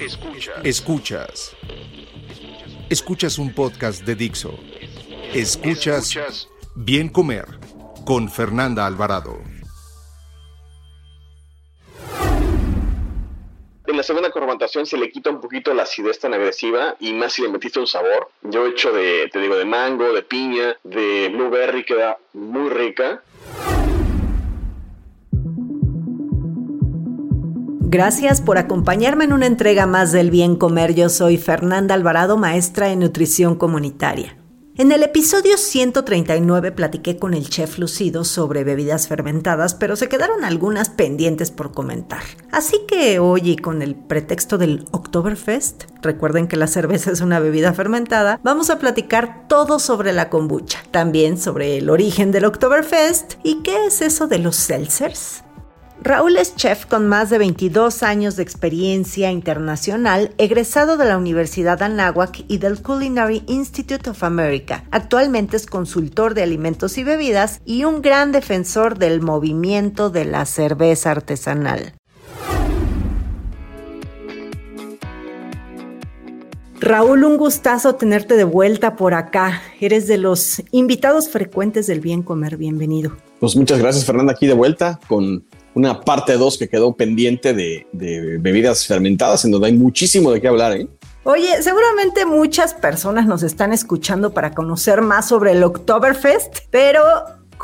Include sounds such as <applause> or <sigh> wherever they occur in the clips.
Escuchas. Escuchas. Escuchas un podcast de Dixo. Escuchas Bien Comer con Fernanda Alvarado. En la segunda carbonatación se le quita un poquito la acidez tan agresiva y más si le metiste un sabor. Yo he hecho de, te digo, de mango, de piña, de blueberry, queda muy rica. Gracias por acompañarme en una entrega más del Bien Comer. Yo soy Fernanda Alvarado, maestra en nutrición comunitaria. En el episodio 139 platiqué con el chef Lucido sobre bebidas fermentadas, pero se quedaron algunas pendientes por comentar. Así que hoy, y con el pretexto del Oktoberfest, recuerden que la cerveza es una bebida fermentada, vamos a platicar todo sobre la kombucha, también sobre el origen del Oktoberfest y qué es eso de los seltzers. Raúl es chef con más de 22 años de experiencia internacional, egresado de la Universidad Anáhuac y del Culinary Institute of America. Actualmente es consultor de alimentos y bebidas y un gran defensor del movimiento de la cerveza artesanal. Raúl, un gustazo tenerte de vuelta por acá. Eres de los invitados frecuentes del Bien Comer. Bienvenido. Pues muchas gracias, Fernanda, aquí de vuelta con una parte 2 que quedó pendiente de, de, bebidas fermentadas, en donde hay muchísimo de qué hablar. ¿eh? Oye, seguramente muchas personas nos están escuchando para conocer más sobre el Oktoberfest, pero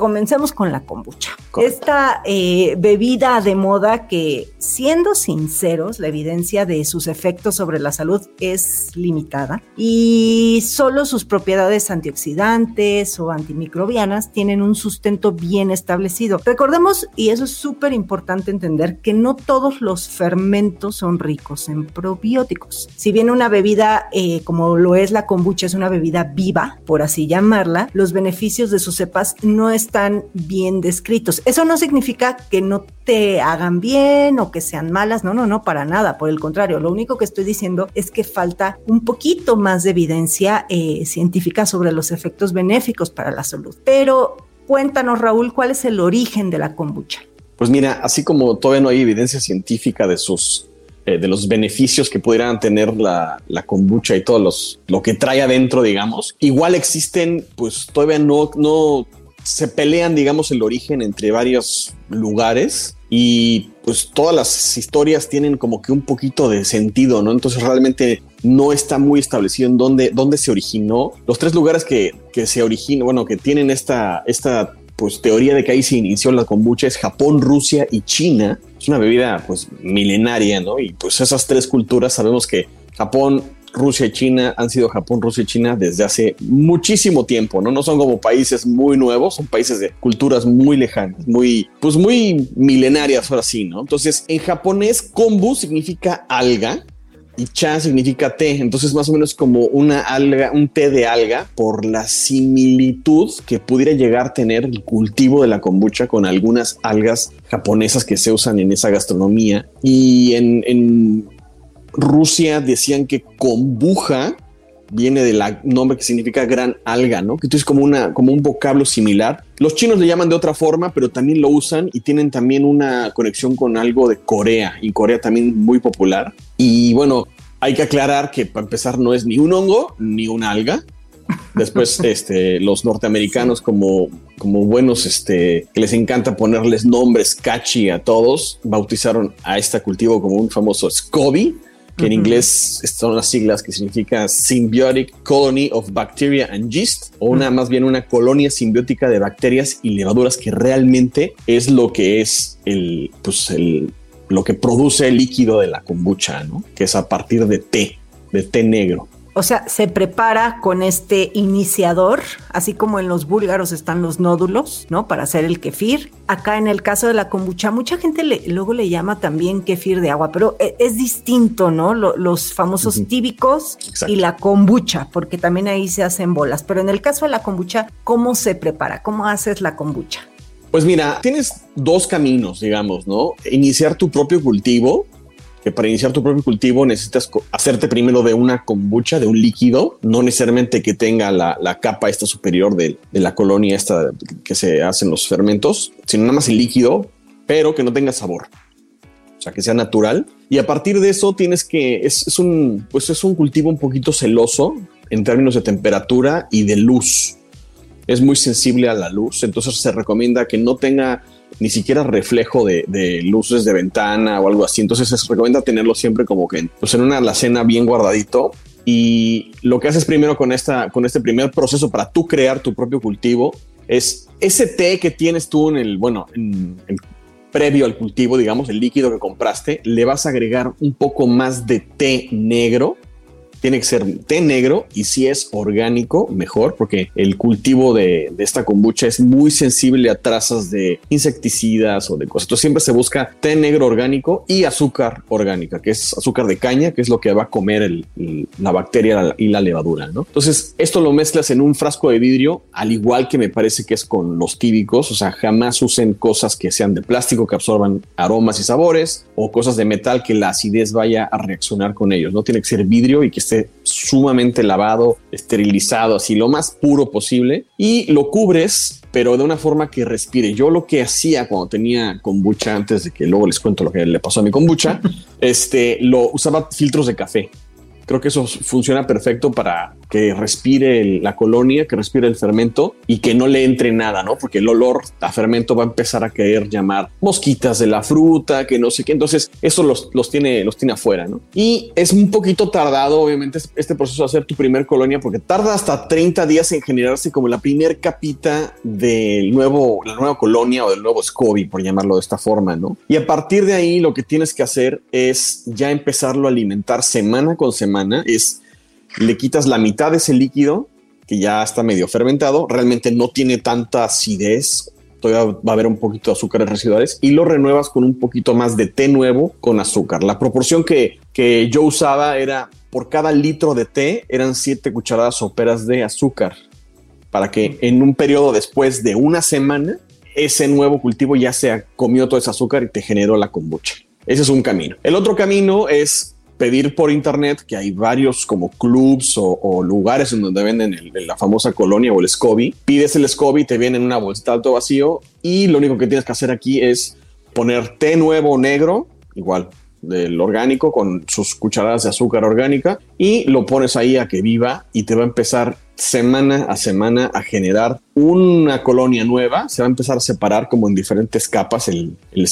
comencemos con la kombucha. Esta eh, bebida de moda que, siendo sinceros, la evidencia de sus efectos sobre la salud es limitada y solo sus propiedades antioxidantes o antimicrobianas tienen un sustento bien establecido. Recordemos, y eso es súper importante entender, que no todos los fermentos son ricos en probióticos. Si bien una bebida eh, como lo es la kombucha es una bebida viva, por así llamarla, los beneficios de sus cepas no están bien descritos. Eso no significa que no te hagan bien o que sean malas, no, no, no, para nada, por el contrario, lo único que estoy diciendo es que falta un poquito más de evidencia eh, científica sobre los efectos benéficos para la salud. Pero cuéntanos, Raúl, ¿cuál es el origen de la kombucha? Pues mira, así como todavía no hay evidencia científica de sus eh, de los beneficios que pudieran tener la, la kombucha y todo los, lo que trae adentro, digamos. Igual existen, pues todavía no, no se pelean, digamos, el origen entre varios lugares y pues todas las historias tienen como que un poquito de sentido, ¿no? Entonces realmente no está muy establecido en dónde, dónde se originó. Los tres lugares que, que se originan, bueno, que tienen esta, esta pues teoría de que ahí se inició la kombucha es Japón, Rusia y China. Es una bebida pues milenaria, ¿no? Y pues esas tres culturas sabemos que Japón, Rusia y China han sido Japón, Rusia y China desde hace muchísimo tiempo, ¿no? No son como países muy nuevos, son países de culturas muy lejanas, muy, pues muy milenarias ahora sí, ¿no? Entonces, en japonés, kombu significa alga y cha significa té, entonces más o menos como una alga, un té de alga por la similitud que pudiera llegar a tener el cultivo de la kombucha con algunas algas japonesas que se usan en esa gastronomía y en, en Rusia decían que kombucha viene del nombre que significa gran alga, ¿no? Que entonces como una como un vocablo similar. Los chinos le llaman de otra forma, pero también lo usan y tienen también una conexión con algo de Corea y Corea también muy popular. Y bueno, hay que aclarar que para empezar no es ni un hongo ni una alga. Después, <laughs> este, los norteamericanos como, como buenos, este, que les encanta ponerles nombres catchy a todos, bautizaron a este cultivo como un famoso SCOBY, que en inglés son las siglas que significa Symbiotic Colony of Bacteria and Yeast, o una más bien una colonia simbiótica de bacterias y levaduras que realmente es lo que es el, pues el, lo que produce el líquido de la kombucha, ¿no? Que es a partir de té, de té negro. O sea, se prepara con este iniciador, así como en los búlgaros están los nódulos, ¿no? Para hacer el kefir. Acá en el caso de la kombucha, mucha gente luego le llama también kefir de agua, pero e, es, distinto, ¿no? los famosos tíbicos y la kombucha, porque también ahí se hacen bolas. Pero en el caso de la kombucha, ¿cómo se prepara? ¿Cómo haces la kombucha? Pues mira, tienes dos caminos, digamos, ¿no? Iniciar tu propio cultivo que para iniciar tu propio cultivo necesitas hacerte primero de una kombucha, de un líquido, no necesariamente que tenga la, capa esta superior de, la colonia esta que se hacen los fermentos, sino nada más el líquido, pero que no tenga sabor. O sea, que sea natural. Y a partir de eso tienes que, es, un, pues es un cultivo un poquito celoso en términos de temperatura y de luz. Es muy sensible a la luz, entonces se recomienda que no tenga ni siquiera reflejo de, luces de ventana o algo así. Entonces se recomienda tenerlo siempre como que pues en una alacena bien guardadito. Y lo que haces primero con, esta, con este primer proceso para tú crear tu propio cultivo es ese té que tienes tú en el, bueno, en, previo al cultivo, digamos, el líquido que compraste, le vas a agregar un poco más de té negro tiene que ser té negro y si es orgánico, mejor, porque el cultivo de, esta kombucha es muy sensible a trazas de insecticidas o de cosas. Entonces siempre se busca té negro orgánico y azúcar orgánica, que es azúcar de caña, que es lo que va a comer la bacteria y la levadura. ¿no? Entonces esto lo mezclas en un frasco de vidrio, al igual que me parece que es con los tíbicos, o sea, jamás usen cosas que sean de plástico que absorban aromas y sabores o cosas de metal que la acidez vaya a reaccionar con ellos. No tiene que ser vidrio y que sumamente lavado, esterilizado, así lo más puro posible y lo cubres pero de una forma que respire. Yo lo que hacía cuando tenía kombucha, antes de que luego les cuento lo que le pasó a mi kombucha, <laughs> este, lo usaba filtros de café. Creo que eso funciona perfecto para que respire la colonia, que respire el fermento y que no le entre nada, ¿no? Porque el olor a fermento va a empezar a querer llamar mosquitas de la fruta, que no sé qué. Entonces, eso los, los, tiene, los tiene afuera, ¿no? Y es un poquito tardado, obviamente, este proceso de hacer tu primer colonia, porque tarda hasta 30 días en generarse como la primer capita del nuevo, la nueva colonia o del nuevo SCOBY, por llamarlo de esta forma, ¿no? Y a partir de ahí, lo que tienes que hacer es ya empezarlo a alimentar semana con semana. Es le quitas la mitad de ese líquido que ya está medio fermentado, realmente no tiene tanta acidez, todavía va a haber un poquito de azúcares residuales y lo renuevas con un poquito más de té nuevo con azúcar. La proporción que, que yo usaba era por cada litro de té eran siete cucharadas soperas de azúcar para que en un periodo después de una semana ese nuevo cultivo ya se comió todo ese azúcar y te generó la kombucha. Ese es un camino. El otro camino es pedir por internet, que hay varios como clubs o, lugares en donde venden la famosa colonia o el SCOBY. Pides el SCOBY, te viene en una bolsita alto vacío y lo único que tienes que hacer aquí es poner té nuevo negro, igual del orgánico con sus cucharadas de azúcar orgánica y lo pones ahí a que viva y te va a empezar semana a semana a generar una colonia nueva, se va a empezar a separar como en diferentes capas el, el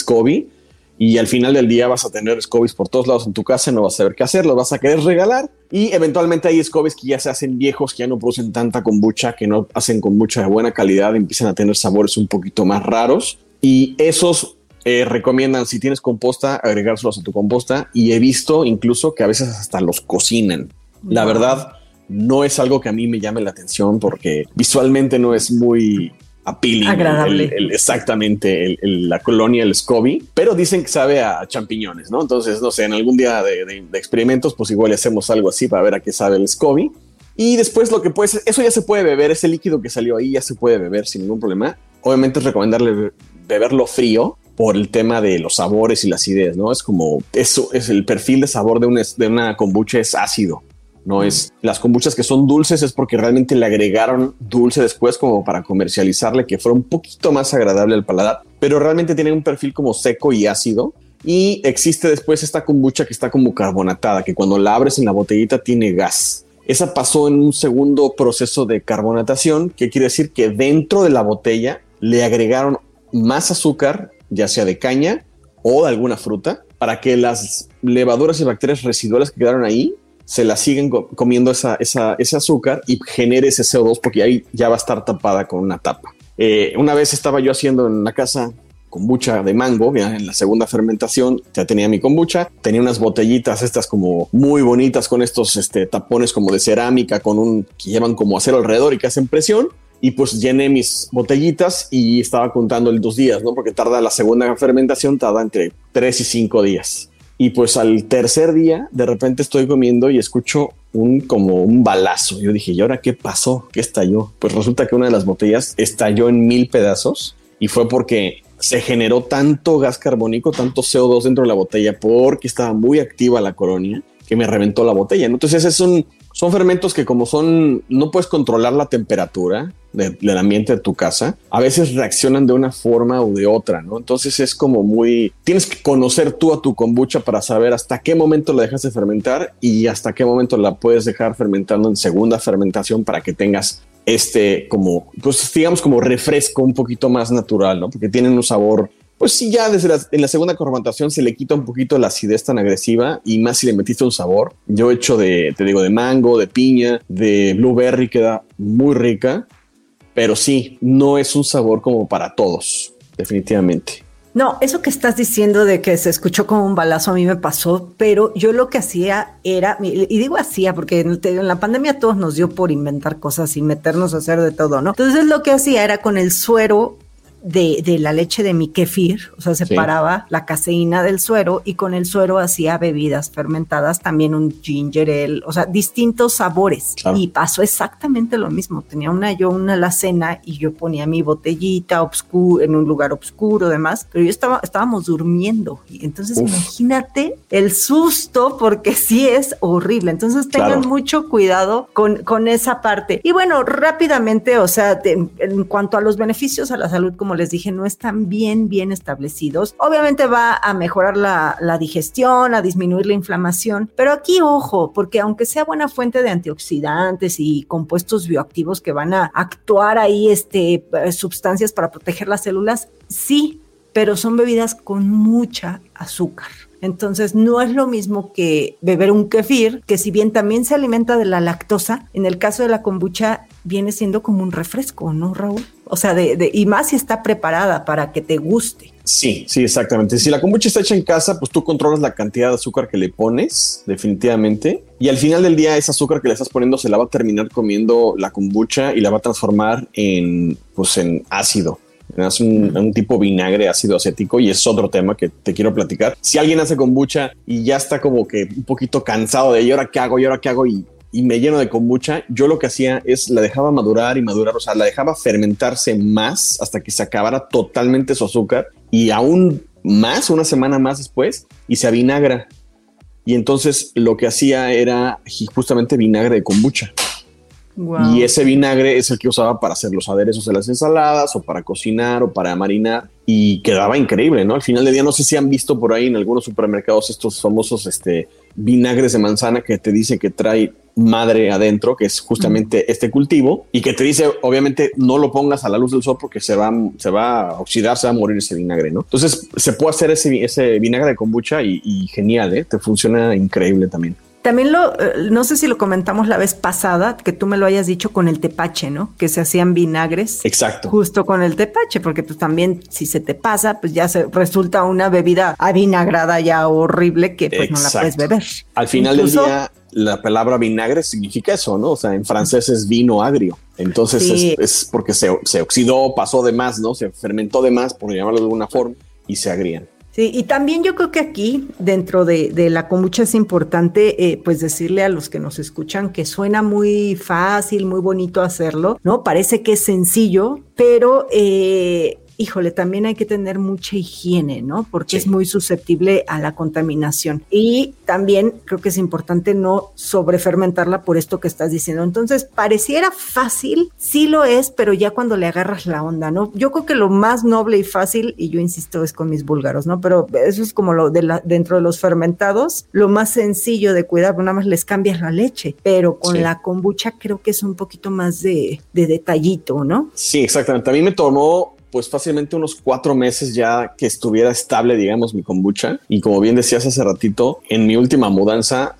y al final del día vas a tener scobies por todos lados en tu casa, no vas a saber qué hacer, los vas a querer regalar y eventualmente hay scobies que ya se hacen viejos, que ya no producen tanta kombucha, que no hacen kombucha de buena calidad, empiezan a tener sabores un poquito más raros y esos eh, recomiendan si tienes composta agregárselos a tu composta y he visto incluso que a veces hasta los cocinan. La verdad no es algo que a mí me llame la atención porque visualmente no es muy appealing. Agradable. exactamente, la colonia, el SCOBY, pero dicen que sabe a champiñones, ¿no? Entonces, no sé, en algún día de, experimentos, pues igual hacemos algo así para ver a qué sabe el SCOBY. Y después lo que puede ser, eso ya se puede beber, ese líquido que salió ahí ya se puede beber sin ningún problema. Obviamente es recomendarle beberlo frío por el tema de los sabores y la acidez, ¿no? Es como, eso es el perfil de sabor de una, de una kombucha es ácido. No es las kombuchas que son dulces es porque realmente le agregaron dulce después como para comercializarle que fuera un poquito más agradable al paladar, pero realmente tiene un perfil como seco y ácido. Y existe después esta kombucha que está como carbonatada, que cuando la abres en la botellita tiene gas. Esa pasó en un segundo proceso de carbonatación, que quiere decir que dentro de la botella le agregaron más azúcar, ya sea de caña o de alguna fruta, para que las levaduras y bacterias residuales que quedaron ahí se la siguen comiendo esa, ese azúcar y genere ese CO2 porque ahí ya va a estar tapada con una tapa. Eh, una vez estaba yo haciendo en la casa kombucha de mango, ya en la segunda fermentación ya tenía mi kombucha, tenía unas botellitas estas como muy bonitas con estos este, tapones como de cerámica con un que llevan como acero alrededor y que hacen presión y pues llené mis botellitas y estaba contando el dos días, ¿no? Porque tarda la segunda fermentación, tarda entre tres y cinco días. Y pues al tercer día, de repente estoy comiendo y escucho un como un balazo. Yo dije, ¿y ahora qué pasó? ¿Qué estalló? Pues resulta que una de las botellas estalló en mil pedazos y fue porque se generó tanto gas carbónico, tanto CO2 dentro de la botella porque estaba muy activa la colonia que me reventó la botella. Entonces es un, son fermentos que como son, no puedes controlar la temperatura del ambiente de tu casa, a veces reaccionan de una forma o de otra, ¿no? Entonces es como muy, tienes que conocer tú a tu kombucha para saber hasta qué momento la dejas de fermentar y hasta qué momento la puedes dejar fermentando en segunda fermentación para que tengas este como, pues digamos como refresco un poquito más natural, ¿no? Porque tienen un sabor pues sí, ya desde la, en la segunda carbonatación se le quita un poquito la acidez tan agresiva y más si le metiste un sabor. Yo he hecho de, te digo, de mango, de piña, de blueberry, queda muy rica, pero sí, no es un sabor como para todos, definitivamente. No, eso que estás diciendo de que se escuchó como un balazo a mí me pasó, pero yo lo que hacía era, y digo hacía porque en la pandemia todos nos dio por inventar cosas y meternos a hacer de todo, ¿no? Entonces lo que hacía era con el suero de, de, la leche de mi kefir, o sea, separaba la caseína del suero y con el suero hacía bebidas fermentadas, también un ginger ale, o sea, distintos sabores. Y pasó exactamente lo mismo. Tenía una yo una alacena y yo ponía mi botellita obscuro en un lugar oscuro, demás, pero yo estaba estábamos durmiendo y entonces imagínate el susto porque sí es horrible. Entonces tengan mucho cuidado con, con esa parte. Y bueno, rápidamente, o sea, en cuanto a los beneficios a la salud como les dije, no están bien, bien establecidos. Obviamente va a mejorar la, la digestión, a disminuir la inflamación, pero aquí ojo, porque aunque sea buena fuente de antioxidantes y compuestos bioactivos que van a actuar ahí, este, eh, sustancias para proteger las células, sí, pero son bebidas con mucha azúcar. Entonces no es lo mismo que beber un kefir, que si bien también se alimenta de la lactosa, en el caso de la kombucha viene siendo como un refresco, ¿no, Raúl? O sea, de, y más si está preparada para que te guste. Sí, sí, exactamente. Si la kombucha está hecha en casa, pues tú controlas la cantidad de azúcar que le pones, definitivamente. Y al final del día, ese azúcar que le estás poniendo se la va a terminar comiendo la kombucha y la va a transformar en, pues, en ácido. Es un, un, tipo vinagre ácido acético y es otro tema que te quiero platicar. Si alguien hace kombucha y ya está como que un poquito cansado de, ¿y ahora qué hago? ¿Y ahora qué hago? Y, y me lleno de kombucha, yo lo que hacía es la dejaba madurar y madurar, o sea, la dejaba fermentarse más hasta que se acabara totalmente su azúcar y aún más, una semana más después, y se avinagra. Y entonces lo que hacía era justamente vinagre de kombucha. Y ese vinagre es el que usaba para hacer los aderezos de las ensaladas o para cocinar o para marinar y quedaba increíble, ¿no? Al final del día no sé si han visto por ahí en algunos supermercados estos famosos este, vinagres de manzana que te dice que trae madre adentro, que es justamente este cultivo, y que te dice, obviamente, no lo pongas a la luz del sol porque se va, se va a oxidar, se va a morir ese vinagre, ¿no? Entonces, se puede hacer ese, ese vinagre de kombucha y, y genial, ¿eh? Te funciona increíble también. También lo, eh, no sé si lo comentamos la vez pasada, que tú me lo hayas dicho con el tepache, ¿no? Que se hacían vinagres. Exacto. Justo con el tepache, porque pues también si se te pasa, pues ya se resulta una bebida avinagrada ya horrible que pues no la puedes beber. Al final del día, la palabra vinagre significa eso, ¿no? O sea, en francés es vino agrio. Entonces es, es, porque se, se oxidó, pasó de más, ¿no? Se fermentó de más, por llamarlo de alguna forma, y se agrían. Sí, y también yo creo que aquí, dentro de, de la kombucha, es importante, eh, pues, decirle a los que nos escuchan que suena muy fácil, muy bonito hacerlo, ¿no? Parece que es sencillo, pero eh, híjole, también hay que tener mucha higiene, ¿no? Porque es muy susceptible a la contaminación. Y también creo que es importante no sobrefermentarla por esto que estás diciendo. Entonces, pareciera fácil, sí lo es, pero ya cuando le agarras la onda, ¿no? Yo creo que lo más noble y fácil, y yo insisto, es con mis búlgaros, ¿no? Pero eso es como lo de la, dentro de los fermentados, lo más sencillo de cuidar, nada más les cambias la leche, pero con la kombucha creo que es un poquito más de, de detallito, ¿no? Sí, exactamente. A mí me tomó pues fácilmente unos cuatro meses ya que estuviera estable, digamos, mi kombucha. Y como bien decías hace ratito, en mi última mudanza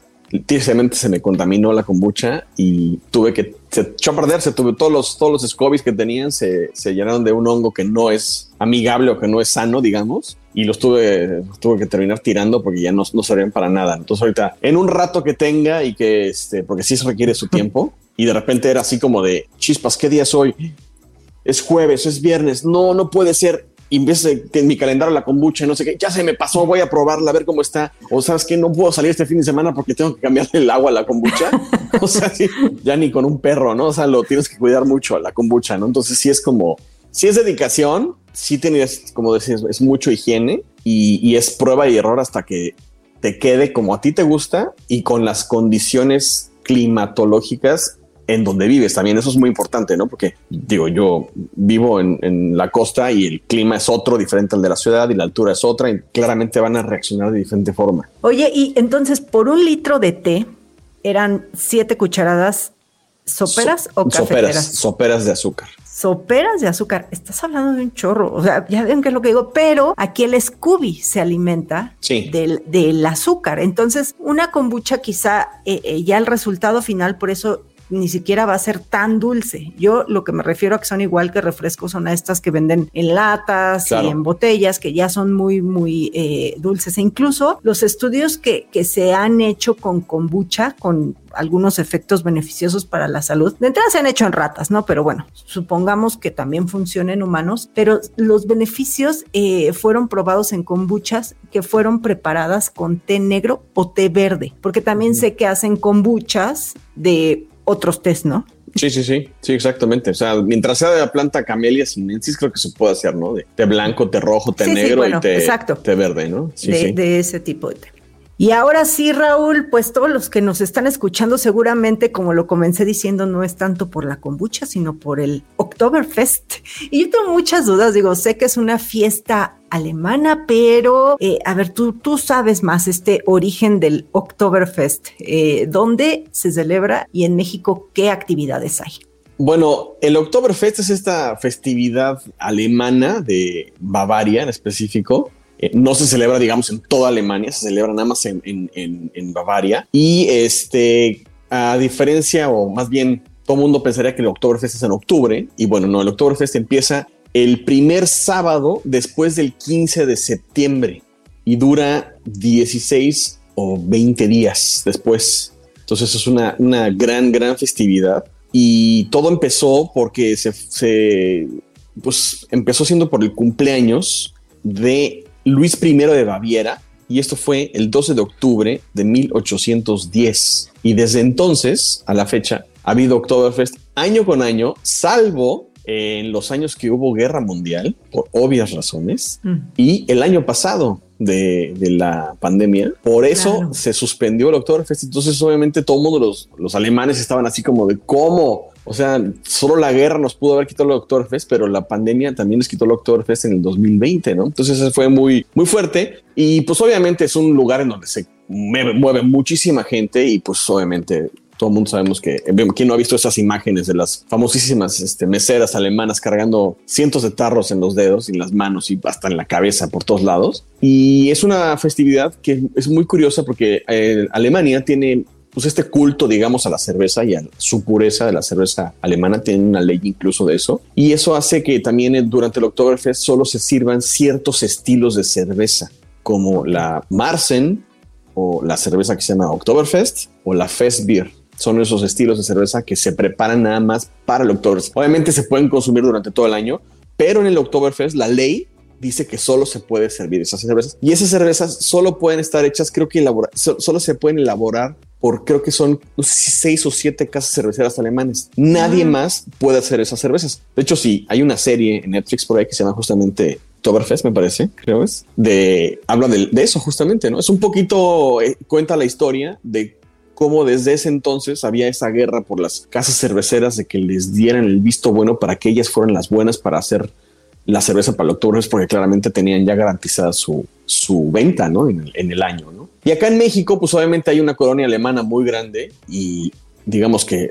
tristemente se me contaminó la kombucha y tuve que, se echó a perder, se tuve todos los, todos los scobies que tenían, se, se llenaron de un hongo que no es amigable o que no es sano, digamos, y los tuve, tuve que terminar tirando porque ya no, no servían para nada. Entonces ahorita, en un rato que tenga y que, este, porque sí se requiere su <laughs> tiempo, y de repente era así como de, chispas, ¿qué día es hoy? Es jueves, es viernes, no, no puede ser y en vez de que en mi calendario la kombucha, no sé qué, ya se me pasó, voy a probarla, a ver cómo está. O sabes que no puedo salir este fin de semana porque tengo que cambiarle el agua a la kombucha. <laughs> o sea, sí, ya ni con un perro, ¿no? O sea, lo tienes que cuidar mucho a la kombucha, ¿no? Entonces sí es como, si es dedicación, sí tienes, como decís, es mucho higiene y, y es prueba y error hasta que te quede como a ti te gusta y con las condiciones climatológicas en donde vives también. Eso es muy importante, ¿no? Porque digo, yo vivo en, la costa y el clima es otro, diferente al de la ciudad y la altura es otra y claramente van a reaccionar de diferente forma. Oye, y entonces por un litro de té eran siete cucharadas soperas o cafeteras? Soperas, soperas de azúcar. Soperas de azúcar. Estás hablando de un chorro. O sea, ya ven qué es lo que digo, pero aquí el Scooby se alimenta del, del, azúcar. Entonces, una kombucha quizá eh, eh, ya el resultado final, por eso ni siquiera va a ser tan dulce. Yo lo que me refiero a que son igual que refrescos son a estas que venden en latas y en botellas, que ya son muy, muy eh, dulces. E incluso los estudios que, que se han hecho con kombucha, con algunos efectos beneficiosos para la salud. De entrada se han hecho en ratas, ¿no? Pero bueno, supongamos que también funcionen en humanos, pero los beneficios eh, fueron probados en kombuchas que fueron preparadas con té negro o té verde, porque también sé que hacen kombuchas de otros test, ¿no? Sí, sí, sí, sí, exactamente. O sea, mientras sea de la planta Camellia sinensis, creo que se puede hacer, ¿no? De, blanco, té rojo, té negro y té, té, verde, ¿no? Sí, de, de, ese tipo de té. Y ahora sí, Raúl, pues todos los que nos están escuchando seguramente, como lo comencé diciendo, no es tanto por la kombucha, sino por el Oktoberfest. Y yo tengo muchas dudas, digo, sé que es una fiesta alemana, pero eh, a ver, tú, tú sabes más este origen del Oktoberfest, eh, dónde se celebra y en México qué actividades hay. Bueno, el Oktoberfest es esta festividad alemana de Bavaria en específico, eh, no se celebra, digamos, en toda Alemania, se celebra nada más en, en, Bavaria. Y este, a diferencia, o más bien, todo mundo pensaría que el Oktoberfest es en octubre. Y bueno, no, el Oktoberfest empieza el primer sábado después del 15 de septiembre y dura 16 o 20 días después. Entonces es una, una gran, gran festividad. Y todo empezó porque se, se pues empezó siendo por el cumpleaños de Luis I de Baviera, y esto fue el 12 de octubre de 1810. Y desde entonces, a la fecha, ha habido Oktoberfest año con año, salvo en los años que hubo guerra mundial, por obvias razones, mm. y el año pasado de, la pandemia. Por eso se suspendió el Oktoberfest. Entonces, obviamente, todo mundo, los, los alemanes estaban así como de cómo o sea, solo la guerra nos pudo haber quitado el Oktoberfest, pero la pandemia también les quitó el Oktoberfest en el 2020, ¿no? Entonces eso fue muy, muy fuerte. Y pues obviamente es un lugar en donde se mueve, muchísima gente y pues obviamente todo el mundo sabemos que quien no ha visto esas imágenes de las famosísimas este, meseras alemanas cargando cientos de tarros en los dedos y las manos y hasta en la cabeza por todos lados. Y es una festividad que es muy curiosa porque eh, Alemania tiene pues este culto, digamos, a la cerveza y a su pureza de la cerveza alemana, tiene una ley incluso de eso. Y eso hace que también eh, durante el Oktoberfest solo se sirvan ciertos estilos de cerveza, como la Marsen o la cerveza que se llama Oktoberfest o la Festbier. Son esos estilos de cerveza que se preparan nada más para el Oktoberfest. Obviamente se pueden consumir durante todo el año, pero en el Oktoberfest la ley dice que solo se puede servir esas cervezas y esas cervezas solo pueden estar hechas, creo que elabora, solo se pueden elaborar por creo que son seis o siete casas cerveceras alemanes. Nadie más puede hacer esas cervezas. De hecho, sí, hay una serie en Netflix por ahí que se llama justamente Oktoberfest, me parece, creo es, de, habla de, eso justamente, ¿no? Es un poquito, eh, cuenta la historia de cómo desde ese entonces había esa guerra por las casas cerveceras de que les dieran el visto bueno para que ellas fueran las buenas para hacer la cerveza para el Oktoberfest porque claramente tenían ya garantizada su, su venta, ¿no? En el, año, ¿no? Y acá en México, pues obviamente hay una colonia alemana muy grande y digamos que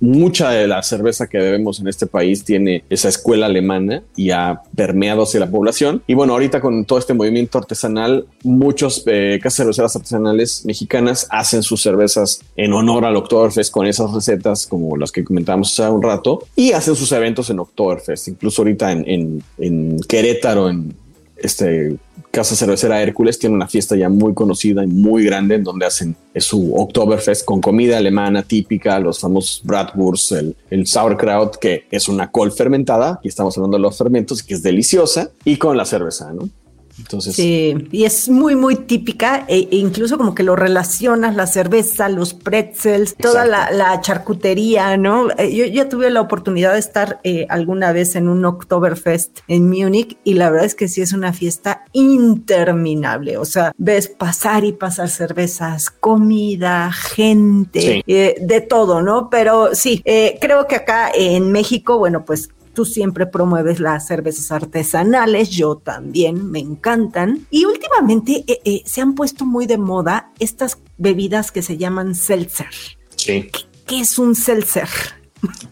mucha de la cerveza que bebemos en este país tiene esa escuela alemana y ha permeado hacia la población. Y bueno, ahorita con todo este movimiento artesanal, muchos eh, casas cerveceras artesanales mexicanas hacen sus cervezas en honor al Oktoberfest con esas recetas como las que comentábamos hace un rato y hacen sus eventos en Oktoberfest. Incluso ahorita en Querétaro, en este Casa Cervecera Hércules tiene una fiesta ya muy conocida y muy grande en donde hacen su Oktoberfest con comida alemana típica, los famosos Bratwurst, el, el sauerkraut, que es una col fermentada, aquí estamos hablando de los fermentos, que es deliciosa, y con la cerveza, ¿no? Entonces, sí, y es muy, muy típica, e, e, incluso como que lo relacionas, la cerveza, los pretzels, toda la, charcutería, ¿no? Eh, yo ya tuve la oportunidad de estar eh, alguna vez en un Oktoberfest en Múnich y la verdad es que sí es una fiesta interminable, o sea, ves pasar y pasar cervezas, comida, gente, eh, de todo, ¿no? Pero sí, creo que acá en México, bueno, pues Tú siempre promueves las cervezas artesanales, yo también, me encantan. Y últimamente eh, eh, se han puesto muy de moda estas bebidas que se llaman seltzer. Sí. ¿Qué, es un seltzer?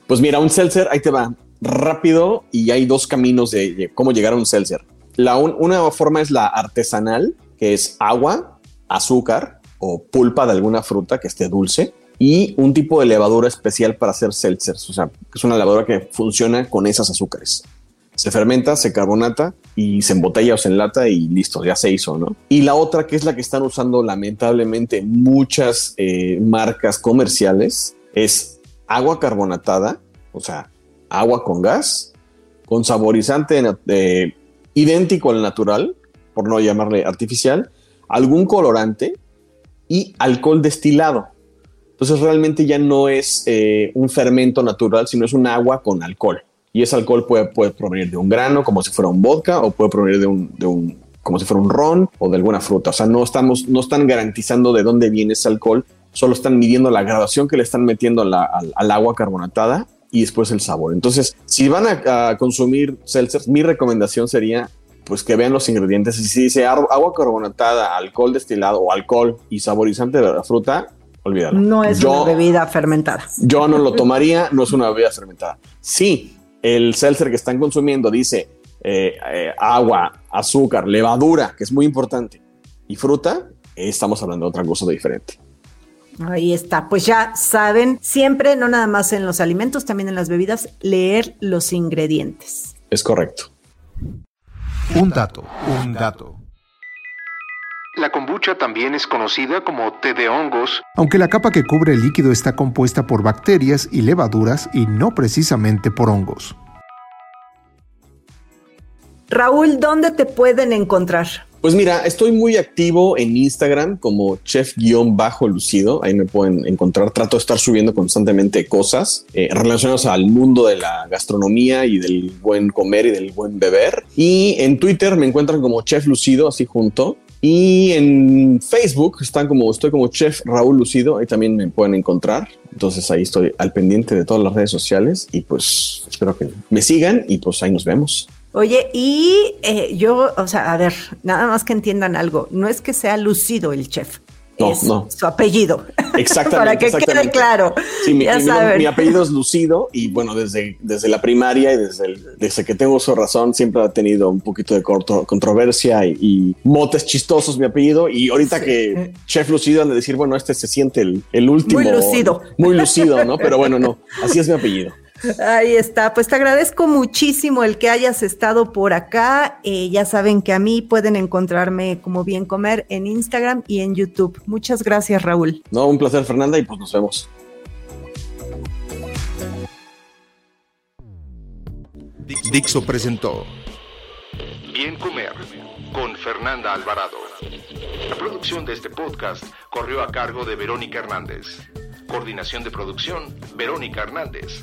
Pues mira, un seltzer, ahí te va rápido y hay dos caminos de, cómo llegar a un seltzer. La una forma es la artesanal, que es agua, azúcar o pulpa de alguna fruta que esté dulce y un tipo de levadura especial para hacer seltzers. O sea, es una levadura que funciona con esas azúcares. Se fermenta, se carbonata y se embotella o se enlata y listo, ya se hizo, ¿no? Y la otra, que es la que están usando lamentablemente muchas eh, marcas comerciales, es agua carbonatada, o sea, agua con gas, con saborizante eh, idéntico al natural, por no llamarle artificial, algún colorante y alcohol destilado. Entonces realmente ya no es eh, un fermento natural, sino es un agua con alcohol. Y ese alcohol puede, puede provenir de un grano, como si fuera un vodka, o puede provenir de un, de un, como si fuera un ron o de alguna fruta. O sea, no, estamos, no están garantizando de dónde viene ese alcohol, solo están midiendo la graduación que le están metiendo al, al, agua carbonatada y después el sabor. Entonces, si van a, consumir seltzers, mi recomendación sería pues que vean los ingredientes. Si dice agua carbonatada, alcohol destilado o alcohol y saborizante de la fruta, olvídalo. No es una bebida fermentada. Yo no lo tomaría, no es una bebida fermentada. Sí, el seltzer que están consumiendo dice eh, eh, agua, azúcar, levadura, que es muy importante, y fruta, estamos hablando de otra cosa diferente. Ahí está, pues ya saben, siempre, no nada más en los alimentos, también en las bebidas, leer los ingredientes. Es correcto. Un dato, un dato. La kombucha también es conocida como té de hongos. Aunque la capa que cubre el líquido está compuesta por bacterias y levaduras y no precisamente por hongos. Raúl, ¿dónde te pueden encontrar? Pues mira, estoy muy activo en Instagram como chef-lucido. Ahí me pueden encontrar. Trato de estar subiendo constantemente cosas eh, relacionadas al mundo de la gastronomía y del buen comer y del buen beber. Y en Twitter me encuentran como chef lucido, así junto. Y en Facebook están como, estoy como Chef Raúl Lucido, ahí también me pueden encontrar. Entonces ahí estoy al pendiente de todas las redes sociales y pues espero que me sigan y pues ahí nos vemos. Oye, y eh, yo, o sea, a ver, nada más que entiendan algo, no es que sea lucido el chef, no, no. su apellido. <laughs> Exactamente. Para que quede claro. Sí, mi, mi, apellido es Lucido y bueno, desde, desde la primaria y desde, desde que tengo su razón siempre ha tenido un poquito de controversia y, motes chistosos mi apellido y ahorita que Chef Lucido han de decir, bueno, este se siente el, el último. Muy lucido. Muy lucido, ¿no? Pero bueno, no, así es mi apellido. Ahí está, pues te agradezco muchísimo el que hayas estado por acá. Eh, ya saben que a mí pueden encontrarme como bien comer en Instagram y en YouTube. Muchas gracias, Raúl. No, un placer, Fernanda, y pues nos vemos. Dixo presentó Bien Comer con Fernanda Alvarado. La producción de este podcast corrió a cargo de Verónica Hernández. Coordinación de producción, Verónica Hernández.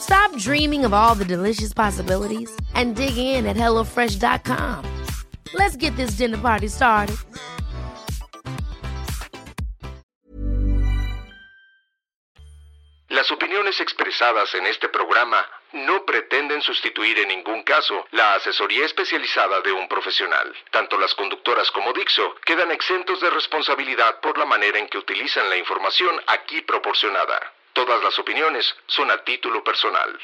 Stop dreaming of all the delicious possibilities and dig in at HelloFresh.com. Let's get this dinner party started. Las opiniones expresadas en este programa no pretenden sustituir en ningún caso la asesoría especializada de un profesional. Tanto las conductoras como Dixo quedan exentos de responsabilidad por la manera en que utilizan la información aquí proporcionada. Todas las opiniones son a título personal.